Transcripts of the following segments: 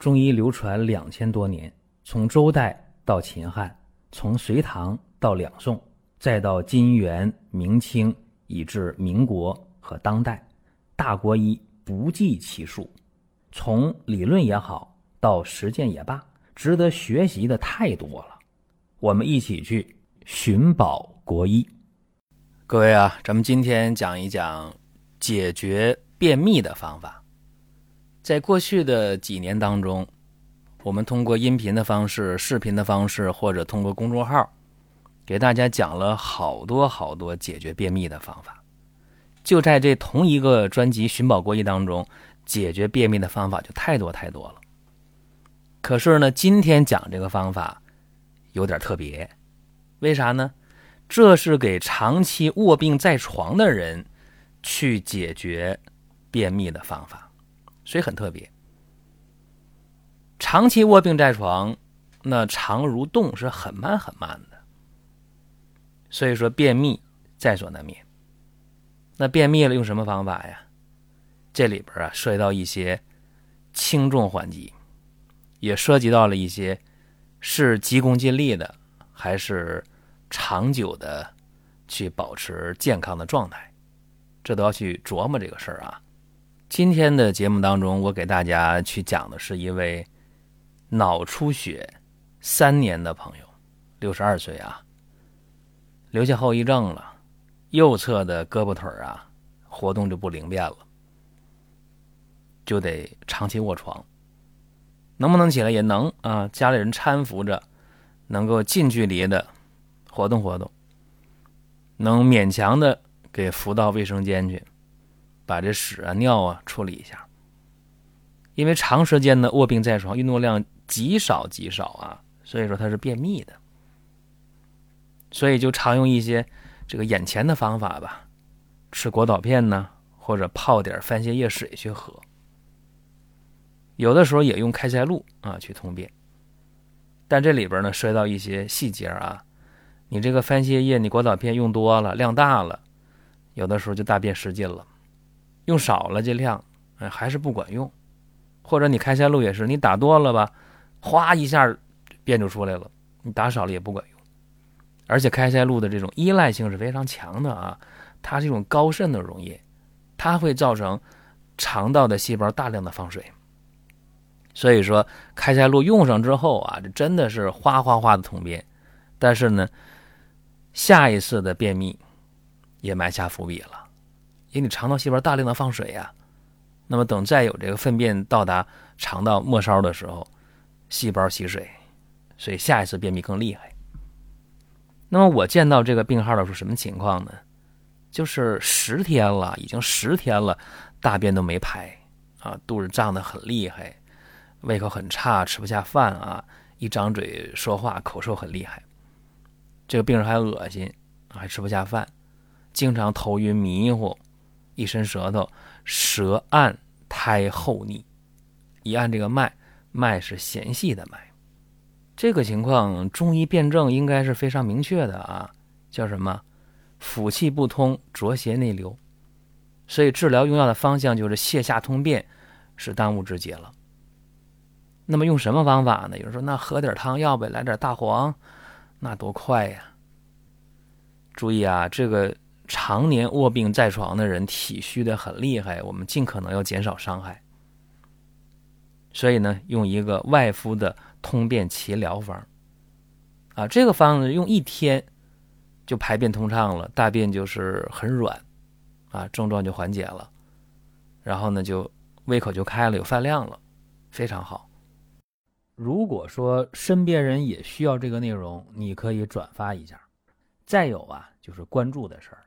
中医流传两千多年，从周代到秦汉，从隋唐到两宋，再到金元明清，以至民国和当代，大国医不计其数。从理论也好，到实践也罢，值得学习的太多了。我们一起去寻宝国医。各位啊，咱们今天讲一讲解决便秘的方法。在过去的几年当中，我们通过音频的方式、视频的方式，或者通过公众号，给大家讲了好多好多解决便秘的方法。就在这同一个专辑《寻宝国医》当中，解决便秘的方法就太多太多了。可是呢，今天讲这个方法有点特别，为啥呢？这是给长期卧病在床的人去解决便秘的方法。所以很特别，长期卧病在床，那肠蠕动是很慢很慢的，所以说便秘在所难免。那便秘了用什么方法呀？这里边啊涉及到一些轻重缓急，也涉及到了一些是急功近利的，还是长久的去保持健康的状态，这都要去琢磨这个事儿啊。今天的节目当中，我给大家去讲的是一位脑出血三年的朋友，六十二岁啊，留下后遗症了，右侧的胳膊腿啊活动就不灵便了，就得长期卧床。能不能起来也能啊，家里人搀扶着，能够近距离的活动活动，能勉强的给扶到卫生间去。把这屎啊尿啊处理一下，因为长时间的卧病在床，运动量极少极少啊，所以说他是便秘的，所以就常用一些这个眼前的方法吧，吃果导片呢，或者泡点番泻叶水去喝，有的时候也用开塞露啊去通便，但这里边呢涉及到一些细节啊，你这个番泻叶你果导片用多了，量大了，有的时候就大便失禁了。用少了这量，哎，还是不管用。或者你开塞露也是，你打多了吧，哗一下便就出来了；你打少了也不管用。而且开塞露的这种依赖性是非常强的啊，它是一种高渗的溶液，它会造成肠道的细胞大量的放水。所以说，开塞露用上之后啊，这真的是哗哗哗的通便。但是呢，下一次的便秘也埋下伏笔了。因为你肠道细胞大量的放水呀，那么等再有这个粪便到达肠道末梢的时候，细胞吸水，所以下一次便秘更厉害。那么我见到这个病号的时候，什么情况呢？就是十天了，已经十天了，大便都没排啊，肚子胀得很厉害，胃口很差，吃不下饭啊，一张嘴说话口臭很厉害。这个病人还恶心，还吃不下饭，经常头晕迷糊。一伸舌头，舌按苔厚腻，一按这个脉，脉是弦细的脉。这个情况中医辨证应该是非常明确的啊，叫什么？腑气不通，浊邪内流。所以治疗用药的方向就是泻下通便，是当务之急了。那么用什么方法呢？有人说那喝点汤药呗，来点大黄，那多快呀！注意啊，这个。常年卧病在床的人体虚的很厉害，我们尽可能要减少伤害。所以呢，用一个外敷的通便奇疗方，啊，这个方子用一天就排便通畅了，大便就是很软，啊，症状就缓解了，然后呢，就胃口就开了，有饭量了，非常好。如果说身边人也需要这个内容，你可以转发一下。再有啊，就是关注的事儿。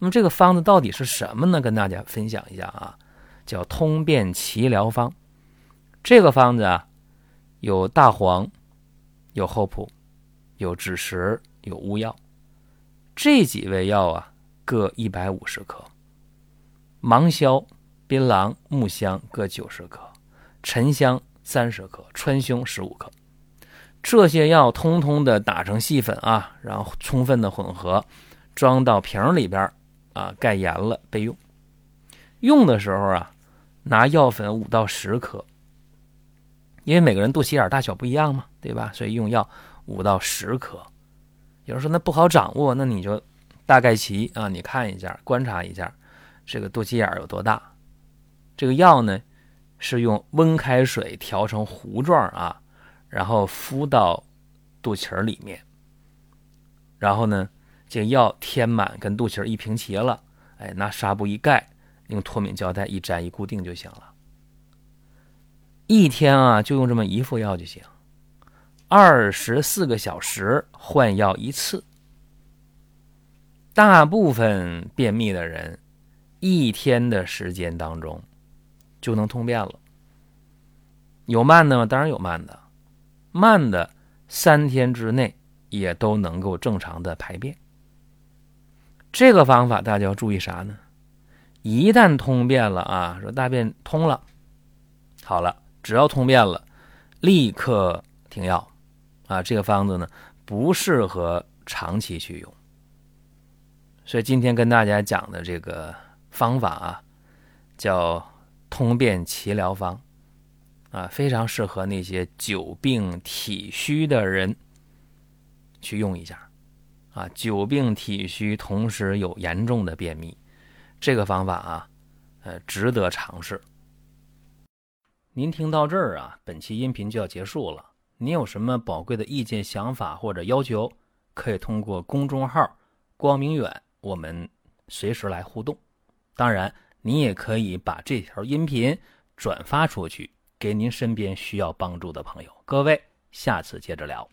那么这个方子到底是什么呢？跟大家分享一下啊，叫通便奇疗方。这个方子啊，有大黄，有厚朴，有枳实，有乌药。这几味药啊，各一百五十克。芒硝、槟榔、木香各九十克，沉香三十克，川芎十五克。这些药通通的打成细粉啊，然后充分的混合，装到瓶里边啊，盖严了备用。用的时候啊，拿药粉五到十克，因为每个人肚脐眼大小不一样嘛，对吧？所以用药五到十克。有人说那不好掌握，那你就大概齐啊，你看一下，观察一下这个肚脐眼有多大。这个药呢，是用温开水调成糊状啊，然后敷到肚脐里面，然后呢，这个药填满跟肚脐儿一平齐了，哎，拿纱布一盖。用脱敏胶带一粘一固定就行了。一天啊，就用这么一副药就行。二十四个小时换药一次。大部分便秘的人，一天的时间当中就能通便了。有慢的吗？当然有慢的，慢的三天之内也都能够正常的排便。这个方法大家要注意啥呢？一旦通便了啊，说大便通了，好了，只要通便了，立刻停药啊。这个方子呢，不适合长期去用。所以今天跟大家讲的这个方法啊，叫通便奇疗方啊，非常适合那些久病体虚的人去用一下啊。久病体虚，同时有严重的便秘。这个方法啊，呃，值得尝试。您听到这儿啊，本期音频就要结束了。您有什么宝贵的意见、想法或者要求，可以通过公众号“光明远”我们随时来互动。当然，您也可以把这条音频转发出去，给您身边需要帮助的朋友。各位，下次接着聊。